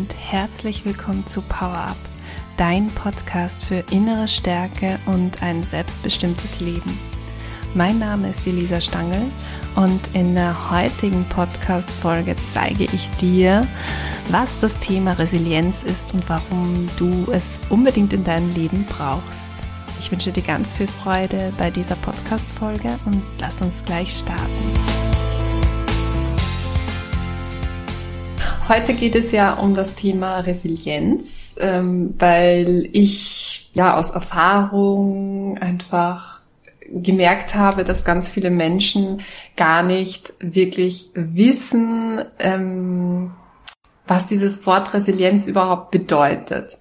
und herzlich willkommen zu Power Up, dein Podcast für innere Stärke und ein selbstbestimmtes Leben. Mein Name ist Elisa Stangl und in der heutigen Podcast-Folge zeige ich dir, was das Thema Resilienz ist und warum du es unbedingt in deinem Leben brauchst. Ich wünsche dir ganz viel Freude bei dieser Podcast-Folge und lass uns gleich starten. Heute geht es ja um das Thema Resilienz, ähm, weil ich ja aus Erfahrung einfach gemerkt habe, dass ganz viele Menschen gar nicht wirklich wissen, ähm, was dieses Wort Resilienz überhaupt bedeutet.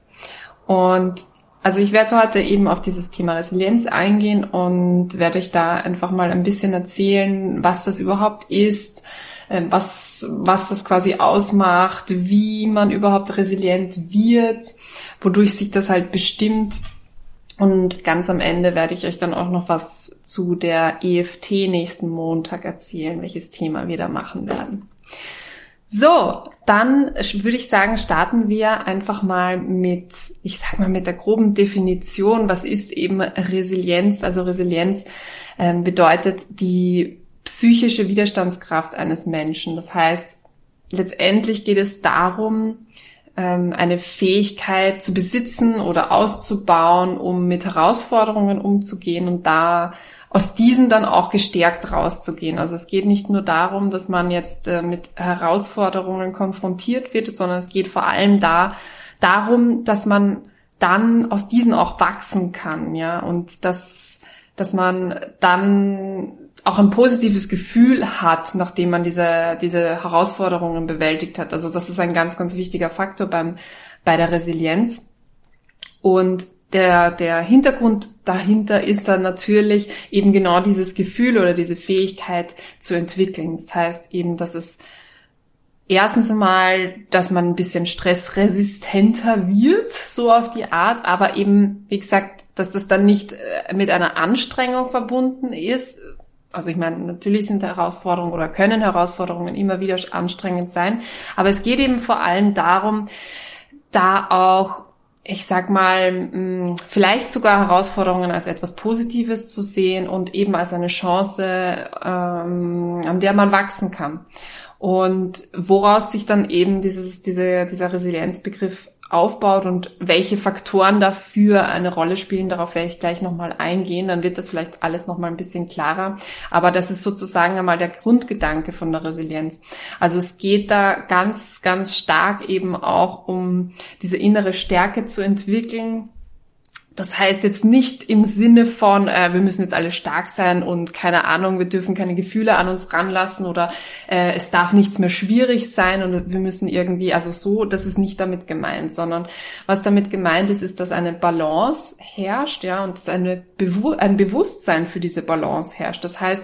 Und also ich werde heute eben auf dieses Thema Resilienz eingehen und werde euch da einfach mal ein bisschen erzählen, was das überhaupt ist, was, was das quasi ausmacht, wie man überhaupt resilient wird, wodurch sich das halt bestimmt. Und ganz am Ende werde ich euch dann auch noch was zu der EFT nächsten Montag erzählen, welches Thema wir da machen werden. So, dann würde ich sagen, starten wir einfach mal mit, ich sag mal, mit der groben Definition. Was ist eben Resilienz? Also Resilienz ähm, bedeutet die psychische Widerstandskraft eines Menschen. Das heißt, letztendlich geht es darum, ähm, eine Fähigkeit zu besitzen oder auszubauen, um mit Herausforderungen umzugehen und da aus diesen dann auch gestärkt rauszugehen. Also es geht nicht nur darum, dass man jetzt äh, mit Herausforderungen konfrontiert wird, sondern es geht vor allem da darum, dass man dann aus diesen auch wachsen kann, ja, und dass, dass man dann auch ein positives Gefühl hat, nachdem man diese, diese Herausforderungen bewältigt hat. Also das ist ein ganz, ganz wichtiger Faktor beim, bei der Resilienz. Und der, der Hintergrund dahinter ist dann natürlich eben genau dieses Gefühl oder diese Fähigkeit zu entwickeln. Das heißt eben, dass es erstens mal, dass man ein bisschen stressresistenter wird, so auf die Art, aber eben, wie gesagt, dass das dann nicht äh, mit einer Anstrengung verbunden ist, also ich meine, natürlich sind Herausforderungen oder können Herausforderungen immer wieder anstrengend sein, aber es geht eben vor allem darum, da auch, ich sag mal, hm, vielleicht sogar Herausforderungen als etwas Positives zu sehen und eben als eine Chance, ähm, an der man wachsen kann. Und woraus sich dann eben dieses, diese, dieser Resilienzbegriff aufbaut und welche Faktoren dafür eine Rolle spielen, darauf werde ich gleich nochmal eingehen, dann wird das vielleicht alles nochmal ein bisschen klarer. Aber das ist sozusagen einmal der Grundgedanke von der Resilienz. Also es geht da ganz, ganz stark eben auch um diese innere Stärke zu entwickeln, das heißt jetzt nicht im Sinne von, äh, wir müssen jetzt alle stark sein und keine Ahnung, wir dürfen keine Gefühle an uns ranlassen oder äh, es darf nichts mehr schwierig sein und wir müssen irgendwie, also so, das ist nicht damit gemeint, sondern was damit gemeint ist, ist, dass eine Balance herrscht, ja, und dass eine Bewu ein Bewusstsein für diese Balance herrscht. Das heißt,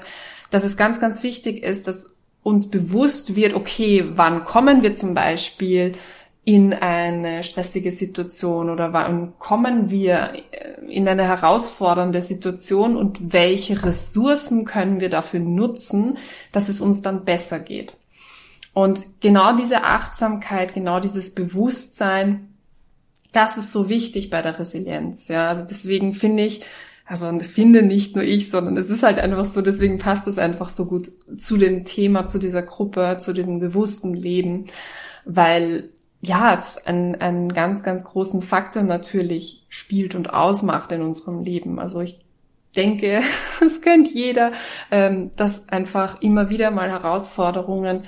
dass es ganz, ganz wichtig ist, dass uns bewusst wird, okay, wann kommen wir zum Beispiel in eine stressige Situation oder wann kommen wir in eine herausfordernde Situation und welche Ressourcen können wir dafür nutzen, dass es uns dann besser geht. Und genau diese Achtsamkeit, genau dieses Bewusstsein, das ist so wichtig bei der Resilienz. Ja, also deswegen finde ich, also finde nicht nur ich, sondern es ist halt einfach so, deswegen passt es einfach so gut zu dem Thema, zu dieser Gruppe, zu diesem bewussten Leben, weil ja, einen, einen ganz, ganz großen Faktor natürlich spielt und ausmacht in unserem Leben. Also ich denke, es kennt jeder, ähm, dass einfach immer wieder mal Herausforderungen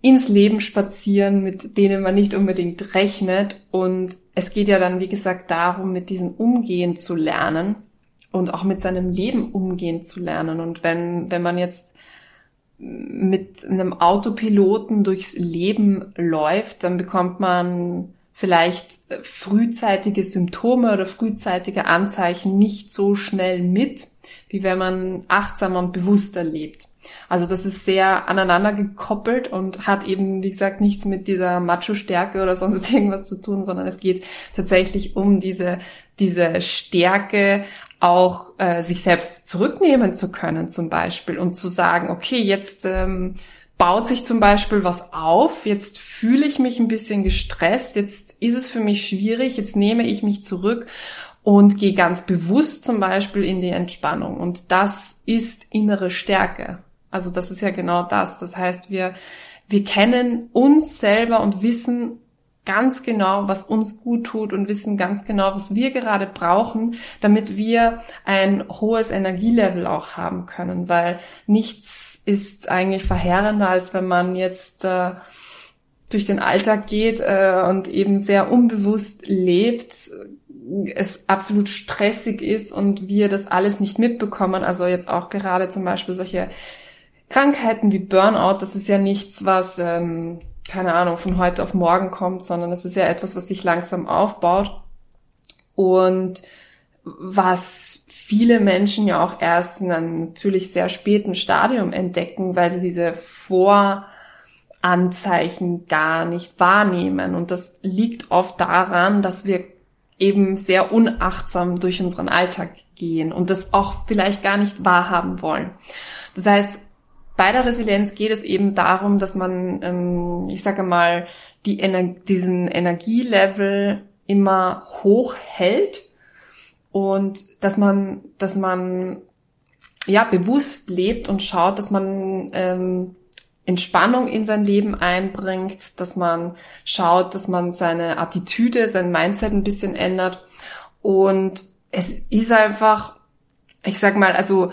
ins Leben spazieren, mit denen man nicht unbedingt rechnet. Und es geht ja dann, wie gesagt, darum, mit diesen umgehen zu lernen und auch mit seinem Leben umgehen zu lernen. Und wenn, wenn man jetzt mit einem Autopiloten durchs Leben läuft, dann bekommt man vielleicht frühzeitige Symptome oder frühzeitige Anzeichen nicht so schnell mit, wie wenn man achtsamer und bewusster lebt. Also das ist sehr aneinander gekoppelt und hat eben, wie gesagt, nichts mit dieser Macho-Stärke oder sonst irgendwas zu tun, sondern es geht tatsächlich um diese, diese Stärke, auch äh, sich selbst zurücknehmen zu können zum Beispiel und zu sagen, okay, jetzt ähm, baut sich zum Beispiel was auf, jetzt fühle ich mich ein bisschen gestresst, jetzt ist es für mich schwierig, jetzt nehme ich mich zurück und gehe ganz bewusst zum Beispiel in die Entspannung. Und das ist innere Stärke. Also das ist ja genau das. Das heißt, wir, wir kennen uns selber und wissen ganz genau, was uns gut tut und wissen ganz genau, was wir gerade brauchen, damit wir ein hohes Energielevel auch haben können, weil nichts ist eigentlich verheerender, als wenn man jetzt äh, durch den Alltag geht äh, und eben sehr unbewusst lebt, es absolut stressig ist und wir das alles nicht mitbekommen. Also jetzt auch gerade zum Beispiel solche Krankheiten wie Burnout, das ist ja nichts, was ähm, keine Ahnung, von heute auf morgen kommt, sondern es ist ja etwas, was sich langsam aufbaut und was viele Menschen ja auch erst in einem natürlich sehr späten Stadium entdecken, weil sie diese Voranzeichen gar nicht wahrnehmen. Und das liegt oft daran, dass wir eben sehr unachtsam durch unseren Alltag gehen und das auch vielleicht gar nicht wahrhaben wollen. Das heißt, bei der Resilienz geht es eben darum, dass man, ähm, ich sage mal, die Ener diesen Energielevel immer hoch hält und dass man, dass man ja bewusst lebt und schaut, dass man ähm, Entspannung in sein Leben einbringt, dass man schaut, dass man seine Attitüde, sein Mindset ein bisschen ändert. Und es ist einfach, ich sag mal, also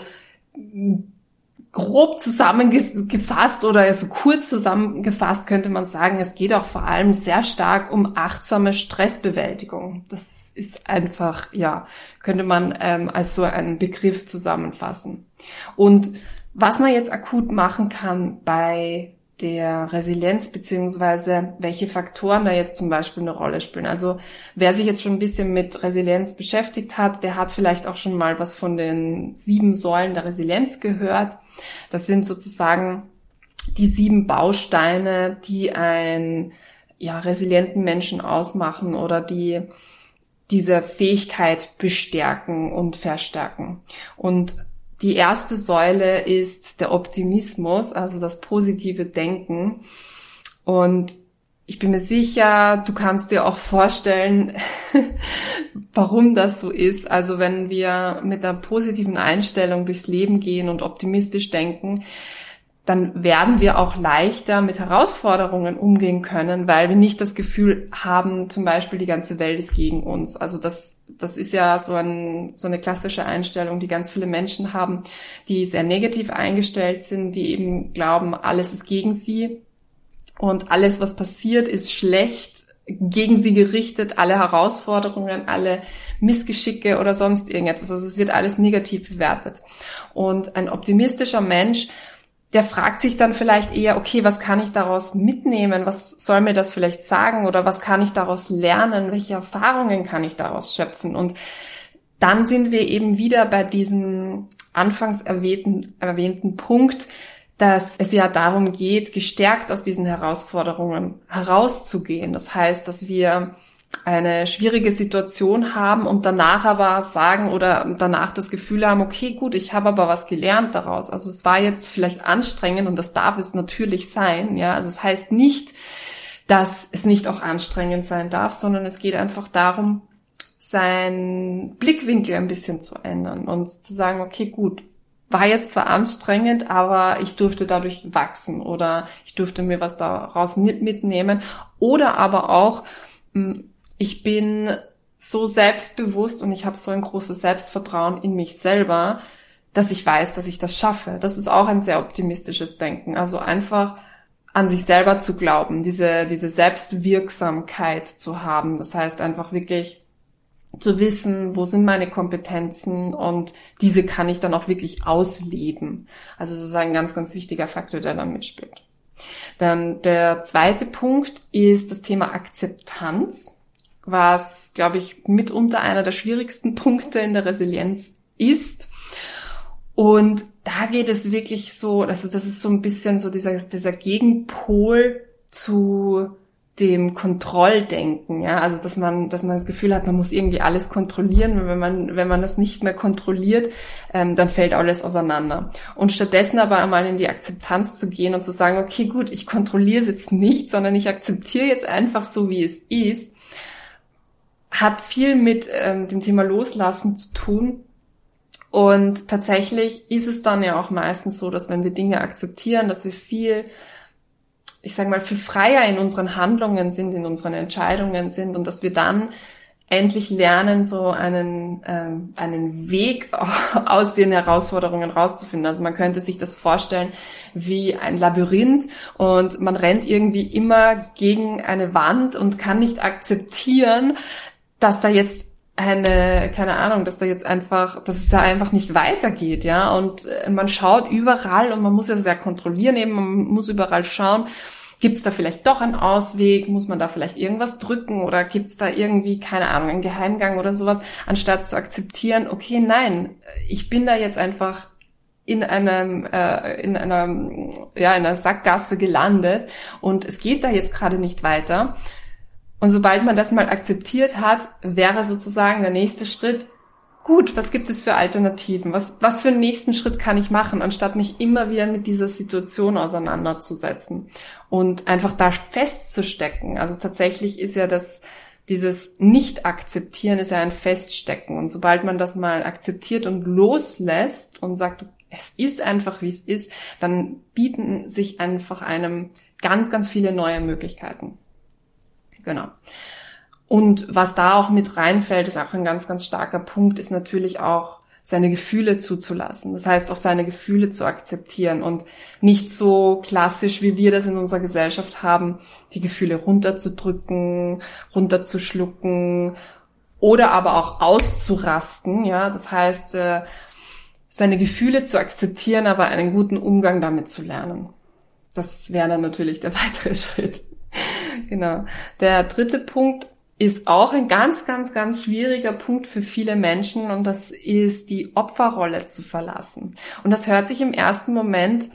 grob zusammengefasst oder so kurz zusammengefasst könnte man sagen, es geht auch vor allem sehr stark um achtsame Stressbewältigung. Das ist einfach, ja, könnte man ähm, als so einen Begriff zusammenfassen. Und was man jetzt akut machen kann bei der Resilienz beziehungsweise welche Faktoren da jetzt zum Beispiel eine Rolle spielen. Also wer sich jetzt schon ein bisschen mit Resilienz beschäftigt hat, der hat vielleicht auch schon mal was von den sieben Säulen der Resilienz gehört. Das sind sozusagen die sieben Bausteine, die einen ja, resilienten Menschen ausmachen oder die diese Fähigkeit bestärken und verstärken. Und die erste Säule ist der Optimismus, also das positive Denken. Und ich bin mir sicher, du kannst dir auch vorstellen, warum das so ist. Also wenn wir mit einer positiven Einstellung durchs Leben gehen und optimistisch denken, dann werden wir auch leichter mit Herausforderungen umgehen können, weil wir nicht das Gefühl haben, zum Beispiel die ganze Welt ist gegen uns. Also das, das ist ja so, ein, so eine klassische Einstellung, die ganz viele Menschen haben, die sehr negativ eingestellt sind, die eben glauben, alles ist gegen sie und alles, was passiert, ist schlecht gegen sie gerichtet, alle Herausforderungen, alle Missgeschicke oder sonst irgendetwas. Also es wird alles negativ bewertet. Und ein optimistischer Mensch der fragt sich dann vielleicht eher, okay, was kann ich daraus mitnehmen? Was soll mir das vielleicht sagen? Oder was kann ich daraus lernen? Welche Erfahrungen kann ich daraus schöpfen? Und dann sind wir eben wieder bei diesem anfangs erwähnten, erwähnten Punkt, dass es ja darum geht, gestärkt aus diesen Herausforderungen herauszugehen. Das heißt, dass wir eine schwierige Situation haben und danach aber sagen oder danach das Gefühl haben, okay, gut, ich habe aber was gelernt daraus. Also es war jetzt vielleicht anstrengend und das darf es natürlich sein, ja. Also es heißt nicht, dass es nicht auch anstrengend sein darf, sondern es geht einfach darum, seinen Blickwinkel ein bisschen zu ändern und zu sagen, okay, gut, war jetzt zwar anstrengend, aber ich durfte dadurch wachsen oder ich durfte mir was daraus mitnehmen oder aber auch, hm, ich bin so selbstbewusst und ich habe so ein großes Selbstvertrauen in mich selber, dass ich weiß, dass ich das schaffe. Das ist auch ein sehr optimistisches Denken. Also einfach an sich selber zu glauben, diese, diese Selbstwirksamkeit zu haben. Das heißt einfach wirklich zu wissen, wo sind meine Kompetenzen und diese kann ich dann auch wirklich ausleben. Also das ist ein ganz, ganz wichtiger Faktor, der da mitspielt. Dann der zweite Punkt ist das Thema Akzeptanz was, glaube ich, mitunter einer der schwierigsten Punkte in der Resilienz ist. Und da geht es wirklich so, also das ist so ein bisschen so dieser, dieser Gegenpol zu dem Kontrolldenken, ja, also dass man, dass man das Gefühl hat, man muss irgendwie alles kontrollieren. Wenn man, wenn man das nicht mehr kontrolliert, ähm, dann fällt alles auseinander. Und stattdessen aber einmal in die Akzeptanz zu gehen und zu sagen, okay, gut, ich kontrolliere es jetzt nicht, sondern ich akzeptiere jetzt einfach so, wie es ist, hat viel mit ähm, dem Thema Loslassen zu tun. Und tatsächlich ist es dann ja auch meistens so, dass wenn wir Dinge akzeptieren, dass wir viel ich sage mal, viel freier in unseren Handlungen sind, in unseren Entscheidungen sind und dass wir dann endlich lernen, so einen, ähm, einen Weg aus den Herausforderungen rauszufinden. Also man könnte sich das vorstellen wie ein Labyrinth und man rennt irgendwie immer gegen eine Wand und kann nicht akzeptieren, dass da jetzt eine, keine Ahnung, dass da jetzt einfach, dass es da einfach nicht weitergeht, ja. Und äh, man schaut überall und man muss es ja kontrollieren eben, man muss überall schauen, gibt es da vielleicht doch einen Ausweg, muss man da vielleicht irgendwas drücken oder gibt es da irgendwie, keine Ahnung, einen Geheimgang oder sowas, anstatt zu akzeptieren, okay, nein, ich bin da jetzt einfach in einem äh, in einer ja in einer Sackgasse gelandet und es geht da jetzt gerade nicht weiter und sobald man das mal akzeptiert hat, wäre sozusagen der nächste Schritt, gut, was gibt es für Alternativen? Was, was für einen nächsten Schritt kann ich machen, anstatt mich immer wieder mit dieser Situation auseinanderzusetzen und einfach da festzustecken? Also tatsächlich ist ja das, dieses Nicht-Akzeptieren ist ja ein Feststecken. Und sobald man das mal akzeptiert und loslässt und sagt, es ist einfach, wie es ist, dann bieten sich einfach einem ganz, ganz viele neue Möglichkeiten. Genau. Und was da auch mit reinfällt, ist auch ein ganz, ganz starker Punkt, ist natürlich auch seine Gefühle zuzulassen. Das heißt auch seine Gefühle zu akzeptieren und nicht so klassisch, wie wir das in unserer Gesellschaft haben, die Gefühle runterzudrücken, runterzuschlucken oder aber auch auszurasten. Ja, das heißt, äh, seine Gefühle zu akzeptieren, aber einen guten Umgang damit zu lernen. Das wäre dann natürlich der weitere Schritt. Genau. Der dritte Punkt ist auch ein ganz, ganz, ganz schwieriger Punkt für viele Menschen und das ist die Opferrolle zu verlassen. Und das hört sich im ersten Moment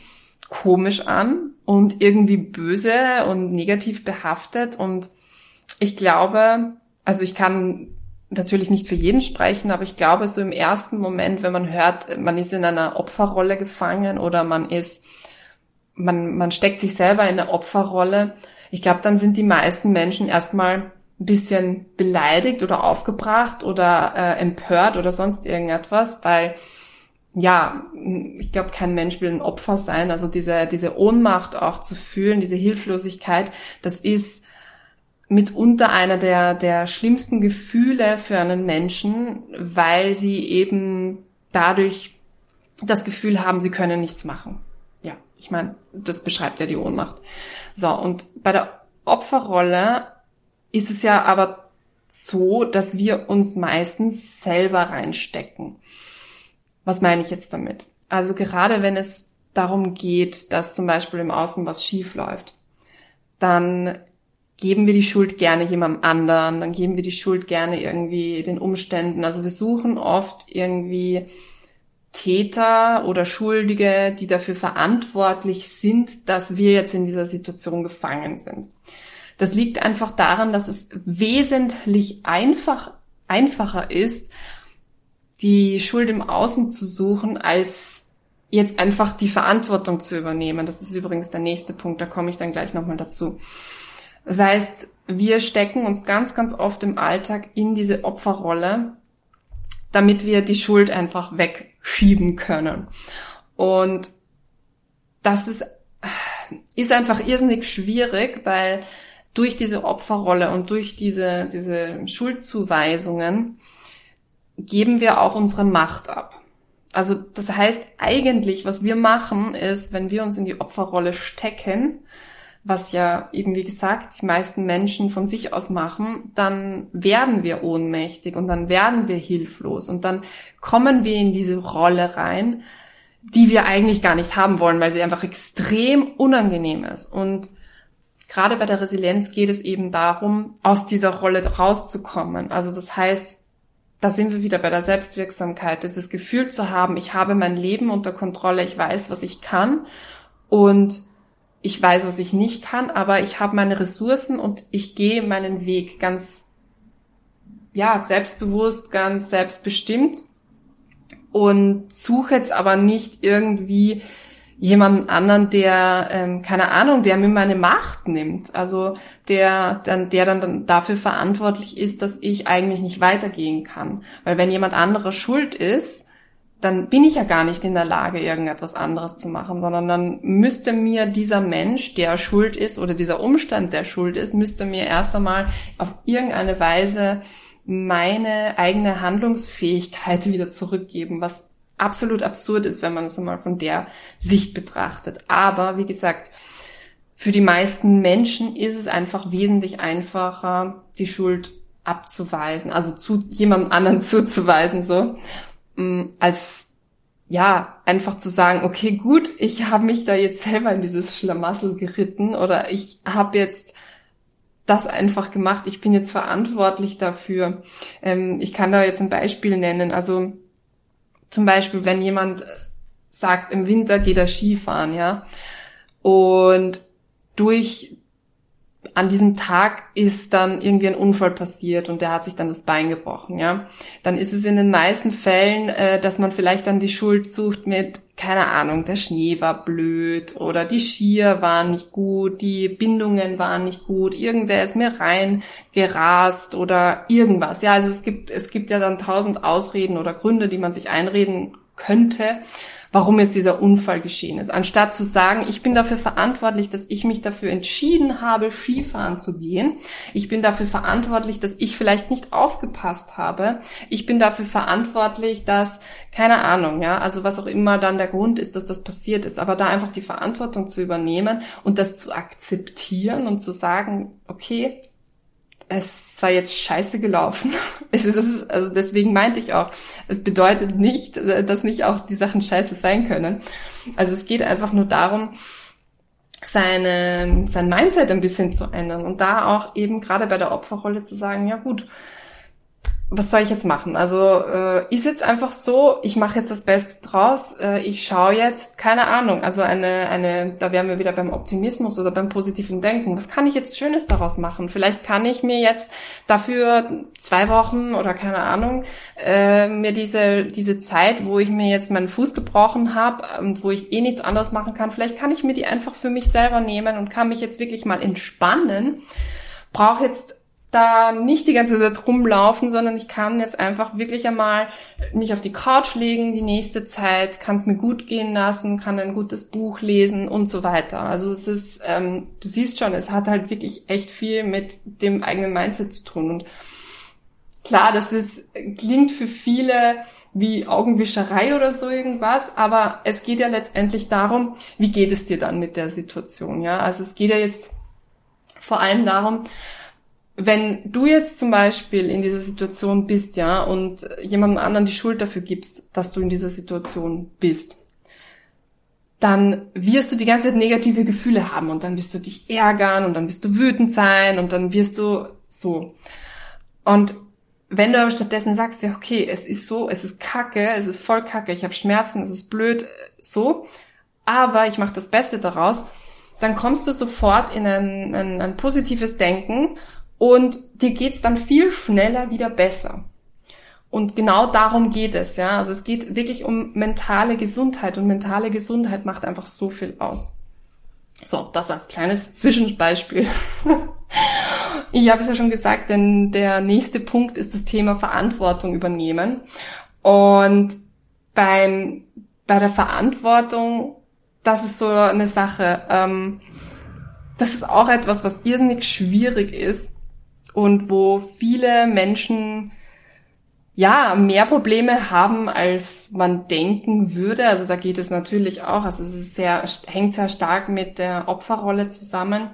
komisch an und irgendwie böse und negativ behaftet und ich glaube, also ich kann natürlich nicht für jeden sprechen, aber ich glaube, so im ersten Moment, wenn man hört, man ist in einer Opferrolle gefangen oder man ist, man, man steckt sich selber in eine Opferrolle, ich glaube, dann sind die meisten Menschen erstmal ein bisschen beleidigt oder aufgebracht oder äh, empört oder sonst irgendetwas, weil ja, ich glaube, kein Mensch will ein Opfer sein. Also diese, diese Ohnmacht auch zu fühlen, diese Hilflosigkeit, das ist mitunter einer der, der schlimmsten Gefühle für einen Menschen, weil sie eben dadurch das Gefühl haben, sie können nichts machen. Ja, ich meine, das beschreibt ja die Ohnmacht. So, und bei der Opferrolle ist es ja aber so, dass wir uns meistens selber reinstecken. Was meine ich jetzt damit? Also gerade wenn es darum geht, dass zum Beispiel im Außen was schief läuft, dann geben wir die Schuld gerne jemandem anderen, dann geben wir die Schuld gerne irgendwie den Umständen. Also wir suchen oft irgendwie Täter oder Schuldige, die dafür verantwortlich sind, dass wir jetzt in dieser Situation gefangen sind. Das liegt einfach daran, dass es wesentlich einfach, einfacher ist, die Schuld im Außen zu suchen, als jetzt einfach die Verantwortung zu übernehmen. Das ist übrigens der nächste Punkt, da komme ich dann gleich nochmal dazu. Das heißt, wir stecken uns ganz, ganz oft im Alltag in diese Opferrolle, damit wir die Schuld einfach weg schieben können. Und das ist, ist einfach irrsinnig schwierig, weil durch diese Opferrolle und durch diese, diese Schuldzuweisungen geben wir auch unsere Macht ab. Also das heißt eigentlich, was wir machen, ist, wenn wir uns in die Opferrolle stecken, was ja eben wie gesagt die meisten Menschen von sich aus machen, dann werden wir ohnmächtig und dann werden wir hilflos und dann kommen wir in diese Rolle rein, die wir eigentlich gar nicht haben wollen, weil sie einfach extrem unangenehm ist. Und gerade bei der Resilienz geht es eben darum, aus dieser Rolle rauszukommen. Also das heißt, da sind wir wieder bei der Selbstwirksamkeit, dieses Gefühl zu haben, ich habe mein Leben unter Kontrolle, ich weiß, was ich kann und ich weiß, was ich nicht kann, aber ich habe meine Ressourcen und ich gehe meinen Weg ganz, ja, selbstbewusst, ganz selbstbestimmt und suche jetzt aber nicht irgendwie jemanden anderen, der, ähm, keine Ahnung, der mir meine Macht nimmt. Also der dann, der dann dafür verantwortlich ist, dass ich eigentlich nicht weitergehen kann. Weil wenn jemand anderer schuld ist, dann bin ich ja gar nicht in der Lage, irgendetwas anderes zu machen, sondern dann müsste mir dieser Mensch, der schuld ist, oder dieser Umstand, der schuld ist, müsste mir erst einmal auf irgendeine Weise meine eigene Handlungsfähigkeit wieder zurückgeben, was absolut absurd ist, wenn man es einmal von der Sicht betrachtet. Aber wie gesagt, für die meisten Menschen ist es einfach wesentlich einfacher, die Schuld abzuweisen, also zu jemandem anderen zuzuweisen, so Mm, als ja, einfach zu sagen, okay, gut, ich habe mich da jetzt selber in dieses Schlamassel geritten oder ich habe jetzt das einfach gemacht, ich bin jetzt verantwortlich dafür. Ähm, ich kann da jetzt ein Beispiel nennen. Also zum Beispiel, wenn jemand sagt, im Winter geht er Skifahren, ja, und durch an diesem Tag ist dann irgendwie ein Unfall passiert und der hat sich dann das Bein gebrochen, ja. Dann ist es in den meisten Fällen, äh, dass man vielleicht dann die Schuld sucht mit, keine Ahnung, der Schnee war blöd oder die Skier waren nicht gut, die Bindungen waren nicht gut, irgendwer ist mir reingerast oder irgendwas. Ja, also es gibt, es gibt ja dann tausend Ausreden oder Gründe, die man sich einreden könnte warum jetzt dieser Unfall geschehen ist. Anstatt zu sagen, ich bin dafür verantwortlich, dass ich mich dafür entschieden habe, Skifahren zu gehen. Ich bin dafür verantwortlich, dass ich vielleicht nicht aufgepasst habe. Ich bin dafür verantwortlich, dass, keine Ahnung, ja, also was auch immer dann der Grund ist, dass das passiert ist. Aber da einfach die Verantwortung zu übernehmen und das zu akzeptieren und zu sagen, okay, es ist zwar jetzt scheiße gelaufen. Es ist, also deswegen meinte ich auch, es bedeutet nicht, dass nicht auch die Sachen scheiße sein können. Also es geht einfach nur darum, seine, sein Mindset ein bisschen zu ändern und da auch eben gerade bei der Opferrolle zu sagen, ja gut, was soll ich jetzt machen? Also äh, ist jetzt einfach so, ich mache jetzt das Beste draus, äh, ich schaue jetzt, keine Ahnung, also eine, eine, da wären wir wieder beim Optimismus oder beim positiven Denken. Was kann ich jetzt Schönes daraus machen? Vielleicht kann ich mir jetzt dafür zwei Wochen oder keine Ahnung, äh, mir diese, diese Zeit, wo ich mir jetzt meinen Fuß gebrochen habe und wo ich eh nichts anderes machen kann, vielleicht kann ich mir die einfach für mich selber nehmen und kann mich jetzt wirklich mal entspannen. Brauche jetzt da nicht die ganze Zeit rumlaufen, sondern ich kann jetzt einfach wirklich einmal mich auf die Couch legen die nächste Zeit, kann es mir gut gehen lassen, kann ein gutes Buch lesen und so weiter. Also es ist, ähm, du siehst schon, es hat halt wirklich echt viel mit dem eigenen Mindset zu tun. Und klar, das ist, klingt für viele wie Augenwischerei oder so irgendwas, aber es geht ja letztendlich darum, wie geht es dir dann mit der Situation, ja? Also es geht ja jetzt vor allem darum, wenn du jetzt zum Beispiel in dieser Situation bist, ja, und jemandem anderen die Schuld dafür gibst, dass du in dieser Situation bist, dann wirst du die ganze Zeit negative Gefühle haben und dann wirst du dich ärgern und dann wirst du wütend sein und dann wirst du so. Und wenn du aber stattdessen sagst, ja, okay, es ist so, es ist kacke, es ist voll kacke, ich habe Schmerzen, es ist blöd, so, aber ich mache das Beste daraus, dann kommst du sofort in ein, ein, ein positives Denken und dir geht's dann viel schneller wieder besser. Und genau darum geht es, ja. Also es geht wirklich um mentale Gesundheit und mentale Gesundheit macht einfach so viel aus. So, das als kleines Zwischenbeispiel. ich habe es ja schon gesagt, denn der nächste Punkt ist das Thema Verantwortung übernehmen. Und beim, bei der Verantwortung, das ist so eine Sache, ähm, das ist auch etwas, was irrsinnig schwierig ist, und wo viele Menschen ja, mehr Probleme haben, als man denken würde. Also da geht es natürlich auch, also es ist sehr, hängt sehr stark mit der Opferrolle zusammen.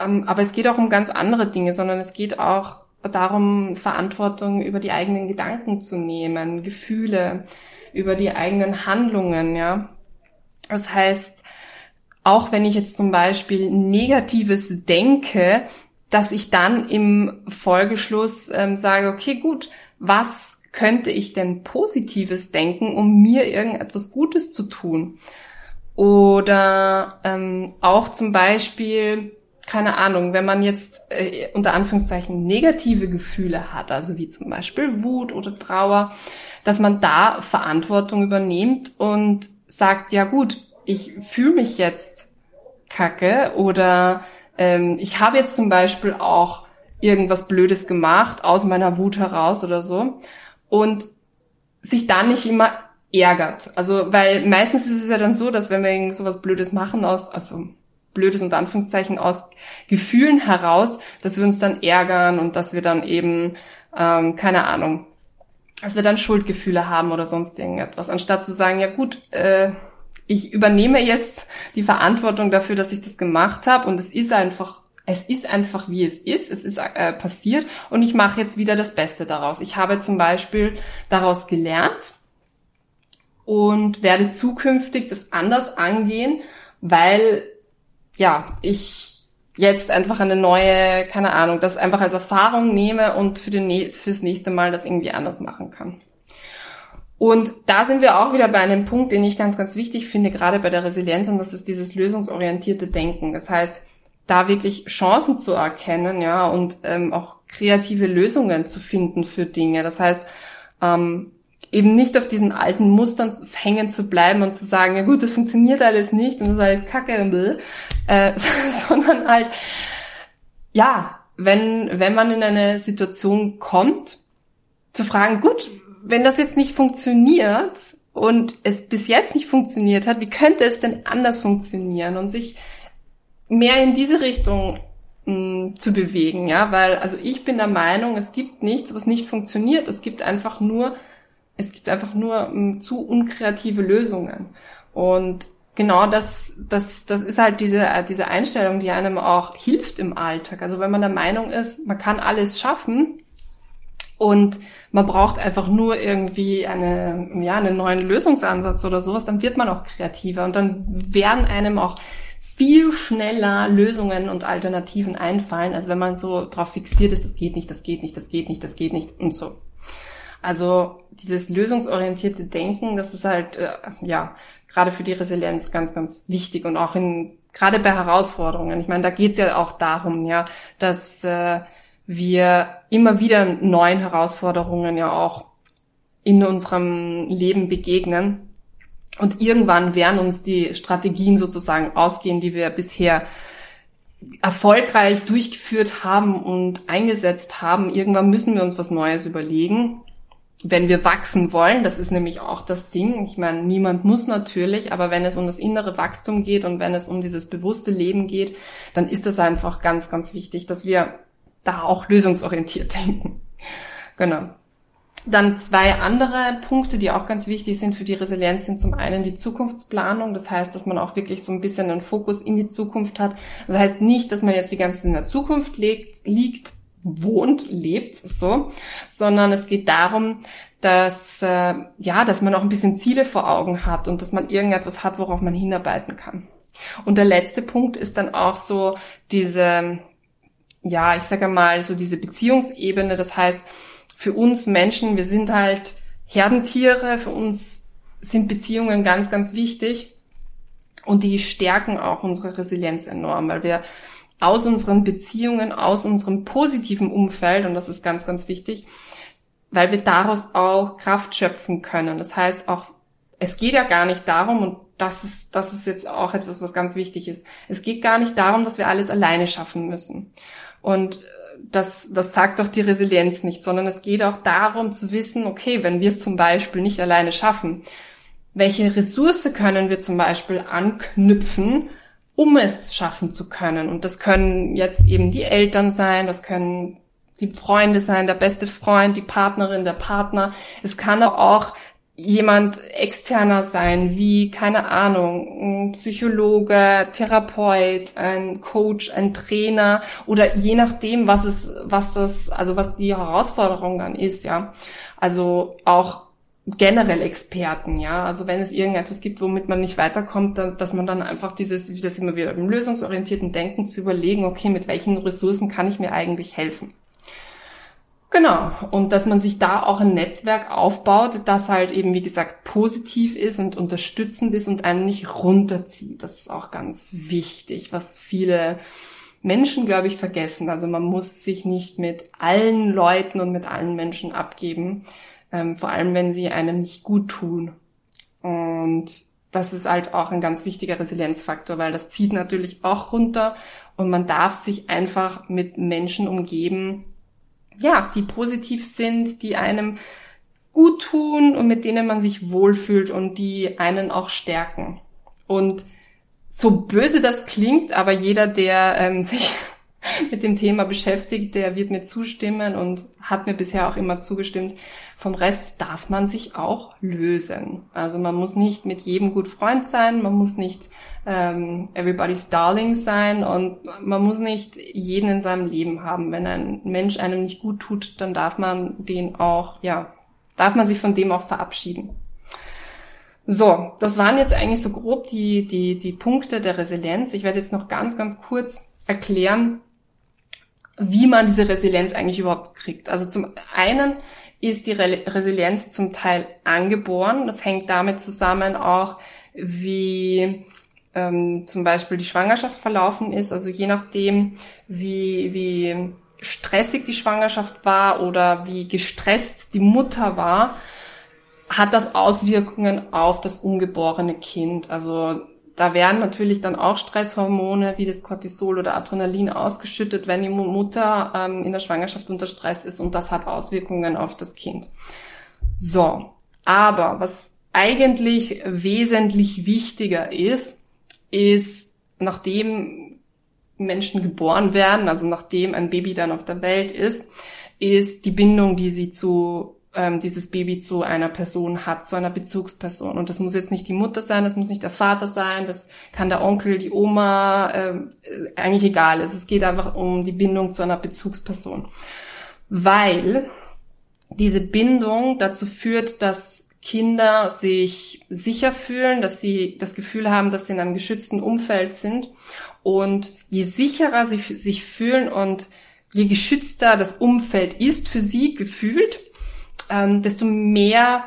Ähm, aber es geht auch um ganz andere Dinge, sondern es geht auch darum, Verantwortung über die eigenen Gedanken zu nehmen, Gefühle, über die eigenen Handlungen, ja. Das heißt, auch wenn ich jetzt zum Beispiel Negatives denke, dass ich dann im Folgeschluss ähm, sage, okay, gut, was könnte ich denn Positives denken, um mir irgendetwas Gutes zu tun? Oder ähm, auch zum Beispiel, keine Ahnung, wenn man jetzt äh, unter Anführungszeichen negative Gefühle hat, also wie zum Beispiel Wut oder Trauer, dass man da Verantwortung übernimmt und sagt, ja gut, ich fühle mich jetzt kacke oder ähm, ich habe jetzt zum Beispiel auch irgendwas Blödes gemacht aus meiner Wut heraus oder so und sich dann nicht immer ärgert. Also, weil meistens ist es ja dann so, dass wenn wir sowas Blödes machen aus, also Blödes unter Anführungszeichen aus Gefühlen heraus, dass wir uns dann ärgern und dass wir dann eben, ähm, keine Ahnung, dass wir dann Schuldgefühle haben oder sonst irgendetwas, anstatt zu sagen, ja gut, äh, ich übernehme jetzt die Verantwortung dafür, dass ich das gemacht habe und es ist einfach es ist einfach wie es ist, es ist äh, passiert und ich mache jetzt wieder das Beste daraus. Ich habe zum Beispiel daraus gelernt und werde zukünftig das anders angehen, weil ja, ich jetzt einfach eine neue, keine Ahnung, das einfach als Erfahrung nehme und für den, fürs nächste Mal das irgendwie anders machen kann. Und da sind wir auch wieder bei einem Punkt, den ich ganz, ganz wichtig finde, gerade bei der Resilienz, und das ist dieses lösungsorientierte Denken. Das heißt, da wirklich Chancen zu erkennen, ja, und ähm, auch kreative Lösungen zu finden für Dinge. Das heißt, ähm, eben nicht auf diesen alten Mustern hängen zu bleiben und zu sagen, ja gut, das funktioniert alles nicht und das ist alles Kacke und äh, sondern halt, ja, wenn, wenn man in eine Situation kommt, zu fragen, gut, wenn das jetzt nicht funktioniert und es bis jetzt nicht funktioniert hat, wie könnte es denn anders funktionieren und sich mehr in diese Richtung mh, hm, zu bewegen, ja, weil also ich bin der Meinung, es gibt nichts, was nicht funktioniert. Es gibt einfach nur, es gibt einfach nur mh, hm, zu unkreative Lösungen und genau das, das, das ist halt diese, diese Einstellung, die einem auch hilft im Alltag. Also wenn man der Meinung ist, man kann alles schaffen und man braucht einfach nur irgendwie eine, ja, einen neuen Lösungsansatz oder sowas, dann wird man auch kreativer und dann werden einem auch viel schneller Lösungen und Alternativen einfallen, als wenn man so drauf fixiert ist, das geht nicht, das geht nicht, das geht nicht, das geht nicht und so. Also dieses lösungsorientierte Denken, das ist halt äh, ja gerade für die Resilienz ganz, ganz wichtig und auch in gerade bei Herausforderungen. Ich meine, da geht's ja auch darum, ja, dass äh, wir immer wieder neuen Herausforderungen ja auch in unserem Leben begegnen und irgendwann werden uns die Strategien sozusagen ausgehen, die wir bisher erfolgreich durchgeführt haben und eingesetzt haben. Irgendwann müssen wir uns was Neues überlegen, wenn wir wachsen wollen. Das ist nämlich auch das Ding. Ich meine, niemand muss natürlich, aber wenn es um das innere Wachstum geht und wenn es um dieses bewusste Leben geht, dann ist es einfach ganz, ganz wichtig, dass wir da auch lösungsorientiert denken. Genau. Dann zwei andere Punkte, die auch ganz wichtig sind für die Resilienz, sind zum einen die Zukunftsplanung. Das heißt, dass man auch wirklich so ein bisschen einen Fokus in die Zukunft hat. Das heißt nicht, dass man jetzt die ganze Zeit in der Zukunft liegt, liegt wohnt, lebt, so, sondern es geht darum, dass äh, ja, dass man auch ein bisschen Ziele vor Augen hat und dass man irgendetwas hat, worauf man hinarbeiten kann. Und der letzte Punkt ist dann auch so diese, ja, ich sage mal so diese Beziehungsebene. Das heißt, für uns Menschen, wir sind halt Herdentiere, für uns sind Beziehungen ganz, ganz wichtig und die stärken auch unsere Resilienz enorm, weil wir aus unseren Beziehungen, aus unserem positiven Umfeld, und das ist ganz, ganz wichtig, weil wir daraus auch Kraft schöpfen können. Das heißt auch, es geht ja gar nicht darum, und das ist, das ist jetzt auch etwas, was ganz wichtig ist. Es geht gar nicht darum, dass wir alles alleine schaffen müssen. Und das, das sagt doch die Resilienz nicht, sondern es geht auch darum zu wissen, okay, wenn wir es zum Beispiel nicht alleine schaffen, welche Ressource können wir zum Beispiel anknüpfen, um es schaffen zu können? Und das können jetzt eben die Eltern sein, das können die Freunde sein, der beste Freund, die Partnerin, der Partner. Es kann auch jemand externer sein, wie, keine Ahnung, ein Psychologe, Therapeut, ein Coach, ein Trainer oder je nachdem, was es, was das, also was die Herausforderung dann ist, ja. Also auch generell Experten, ja. Also wenn es irgendetwas gibt, womit man nicht weiterkommt, dann, dass man dann einfach dieses, wie das immer wieder im lösungsorientierten Denken zu überlegen, okay, mit welchen Ressourcen kann ich mir eigentlich helfen? Genau. Und dass man sich da auch ein Netzwerk aufbaut, das halt eben, wie gesagt, positiv ist und unterstützend ist und einen nicht runterzieht. Das ist auch ganz wichtig, was viele Menschen, glaube ich, vergessen. Also man muss sich nicht mit allen Leuten und mit allen Menschen abgeben, ähm, vor allem wenn sie einem nicht gut tun. Und das ist halt auch ein ganz wichtiger Resilienzfaktor, weil das zieht natürlich auch runter und man darf sich einfach mit Menschen umgeben, ja, die positiv sind, die einem gut tun und mit denen man sich wohlfühlt und die einen auch stärken. Und so böse das klingt, aber jeder, der ähm, sich mit dem Thema beschäftigt, der wird mir zustimmen und hat mir bisher auch immer zugestimmt. Vom Rest darf man sich auch lösen. Also man muss nicht mit jedem gut Freund sein, man muss nicht ähm, everybody's darling sein und man muss nicht jeden in seinem Leben haben. Wenn ein Mensch einem nicht gut tut, dann darf man den auch, ja, darf man sich von dem auch verabschieden. So, das waren jetzt eigentlich so grob die, die, die Punkte der Resilienz. Ich werde jetzt noch ganz, ganz kurz erklären, wie man diese Resilienz eigentlich überhaupt kriegt. Also zum einen ist die Re Resilienz zum Teil angeboren. Das hängt damit zusammen auch, wie ähm, zum Beispiel die Schwangerschaft verlaufen ist. Also je nachdem, wie, wie stressig die Schwangerschaft war oder wie gestresst die Mutter war, hat das Auswirkungen auf das ungeborene Kind. Also da werden natürlich dann auch Stresshormone wie das Cortisol oder Adrenalin ausgeschüttet, wenn die Mutter ähm, in der Schwangerschaft unter Stress ist und das hat Auswirkungen auf das Kind. So, aber was eigentlich wesentlich wichtiger ist, ist, nachdem Menschen geboren werden, also nachdem ein Baby dann auf der Welt ist, ist die Bindung, die sie zu ähm, dieses Baby zu einer Person hat, zu einer Bezugsperson. Und das muss jetzt nicht die Mutter sein, das muss nicht der Vater sein, das kann der Onkel, die Oma, ähm, äh, eigentlich egal. Also es geht einfach um die Bindung zu einer Bezugsperson. Weil diese Bindung dazu führt, dass Kinder sich sicher fühlen, dass sie das Gefühl haben, dass sie in einem geschützten Umfeld sind. Und je sicherer sie sich fühlen und je geschützter das Umfeld ist für sie gefühlt, ähm, desto mehr,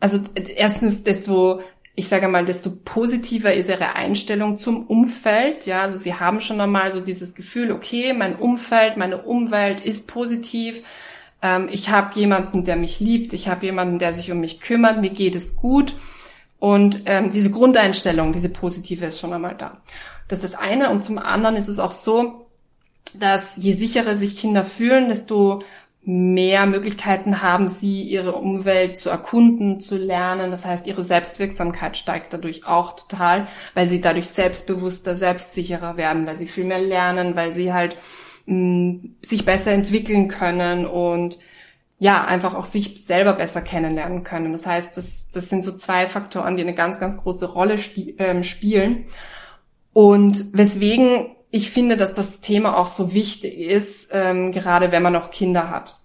also erstens, desto, ich sage mal, desto positiver ist ihre Einstellung zum Umfeld. Ja, also sie haben schon einmal so dieses Gefühl, okay, mein Umfeld, meine Umwelt ist positiv. Ähm, ich habe jemanden, der mich liebt. Ich habe jemanden, der sich um mich kümmert. Mir geht es gut. Und ähm, diese Grundeinstellung, diese positive ist schon einmal da. Das ist das eine. Und zum anderen ist es auch so, dass je sicherer sich Kinder fühlen, desto mehr Möglichkeiten haben sie, ihre Umwelt zu erkunden, zu lernen. Das heißt, ihre Selbstwirksamkeit steigt dadurch auch total, weil sie dadurch selbstbewusster, selbstsicherer werden, weil sie viel mehr lernen, weil sie halt mh, mm, sich besser entwickeln können und ja, einfach auch sich selber besser kennenlernen können. Das heißt, das, das sind so zwei Faktoren, die eine ganz, ganz große Rolle ähm, spielen. Und weswegen ich finde, dass das Thema auch so wichtig ist, ähm, gerade wenn man noch Kinder hat.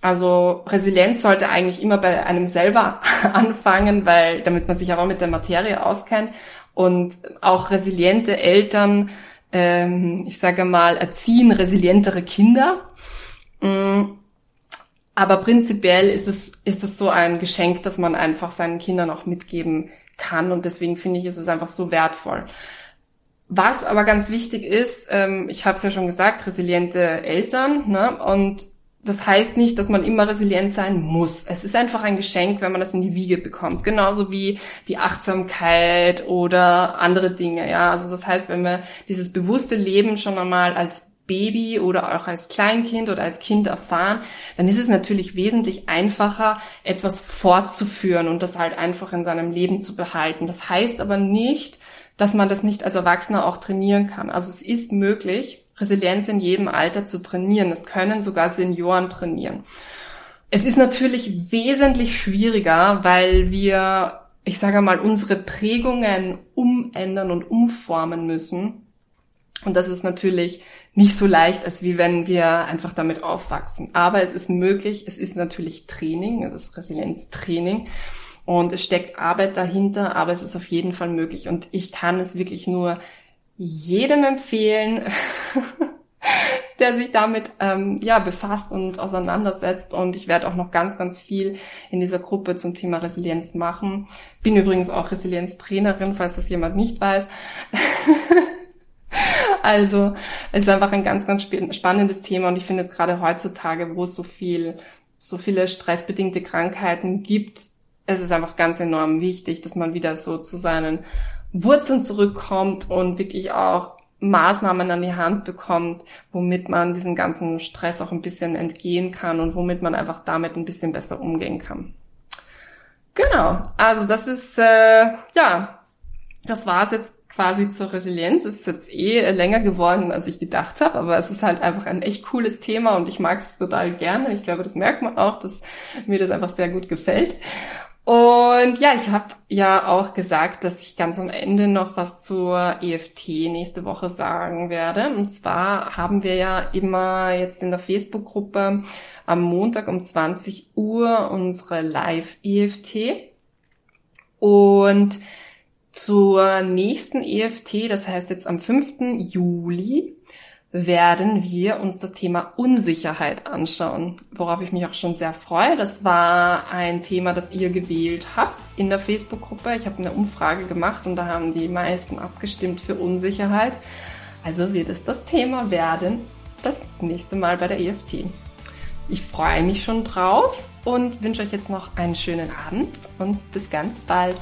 Also Resilienz sollte eigentlich immer bei einem selber anfangen, weil damit man sich aber mit der Materie auskennt und auch resiliente Eltern, ähm, ich sage mal, erziehen resilientere Kinder. Mm, aber prinzipiell ist es, ist es so ein Geschenk, dass man einfach seinen Kindern auch mitgeben kann und deswegen finde ich, ist es einfach so wertvoll. Was aber ganz wichtig ist, ähm, ich habe es ja schon gesagt, resiliente Eltern. Ne? Und das heißt nicht, dass man immer resilient sein muss. Es ist einfach ein Geschenk, wenn man das in die Wiege bekommt. Genauso wie die Achtsamkeit oder andere Dinge. Ja, also das heißt, wenn wir dieses bewusste Leben schon einmal als Baby oder auch als Kleinkind oder als Kind erfahren, dann ist es natürlich wesentlich einfacher, etwas fortzuführen und das halt einfach in seinem Leben zu behalten. Das heißt aber nicht, dass man das nicht als Erwachsener auch trainieren kann. Also es ist möglich, Resilienz in jedem Alter zu trainieren. Das können sogar Senioren trainieren. Es ist natürlich wesentlich schwieriger, weil wir, ich sage mal, unsere Prägungen umändern und umformen müssen. Und das ist natürlich nicht so leicht, als wie wenn wir einfach damit aufwachsen. Aber es ist möglich, es ist natürlich Training, es ist Resilienztraining. Und es steckt Arbeit dahinter, aber es ist auf jeden Fall möglich. Und ich kann es wirklich nur jedem empfehlen, der sich damit ähm, ja befasst und auseinandersetzt. Und ich werde auch noch ganz, ganz viel in dieser Gruppe zum Thema Resilienz machen. Bin übrigens auch Resilienztrainerin, falls das jemand nicht weiß. also es ist einfach ein ganz, ganz spannendes Thema und ich finde es gerade heutzutage, wo es so viel, so viele stressbedingte Krankheiten gibt, es ist einfach ganz enorm wichtig, dass man wieder so zu seinen Wurzeln zurückkommt und wirklich auch Maßnahmen an die Hand bekommt, womit man diesen ganzen Stress auch ein bisschen entgehen kann und womit man einfach damit ein bisschen besser umgehen kann. Genau, also das ist, äh, ja, das war es jetzt quasi zur Resilienz. Es ist jetzt eh länger geworden, als ich gedacht habe, aber es ist halt einfach ein echt cooles Thema und ich mag es total gerne. Ich glaube, das merkt man auch, dass mir das einfach sehr gut gefällt. Und ja, ich habe ja auch gesagt, dass ich ganz am Ende noch was zur EFT nächste Woche sagen werde. Und zwar haben wir ja immer jetzt in der Facebook-Gruppe am Montag um 20 Uhr unsere Live-EFT. Und zur nächsten EFT, das heißt jetzt am 5. Juli, werden wir uns das Thema Unsicherheit anschauen, worauf ich mich auch schon sehr freue. Das war ein Thema, das ihr gewählt habt in der Facebook-Gruppe. Ich habe eine Umfrage gemacht und da haben die meisten abgestimmt für Unsicherheit. Also wird es das Thema werden, das nächste Mal bei der EFT. Ich freue mich schon drauf und wünsche euch jetzt noch einen schönen Abend und bis ganz bald.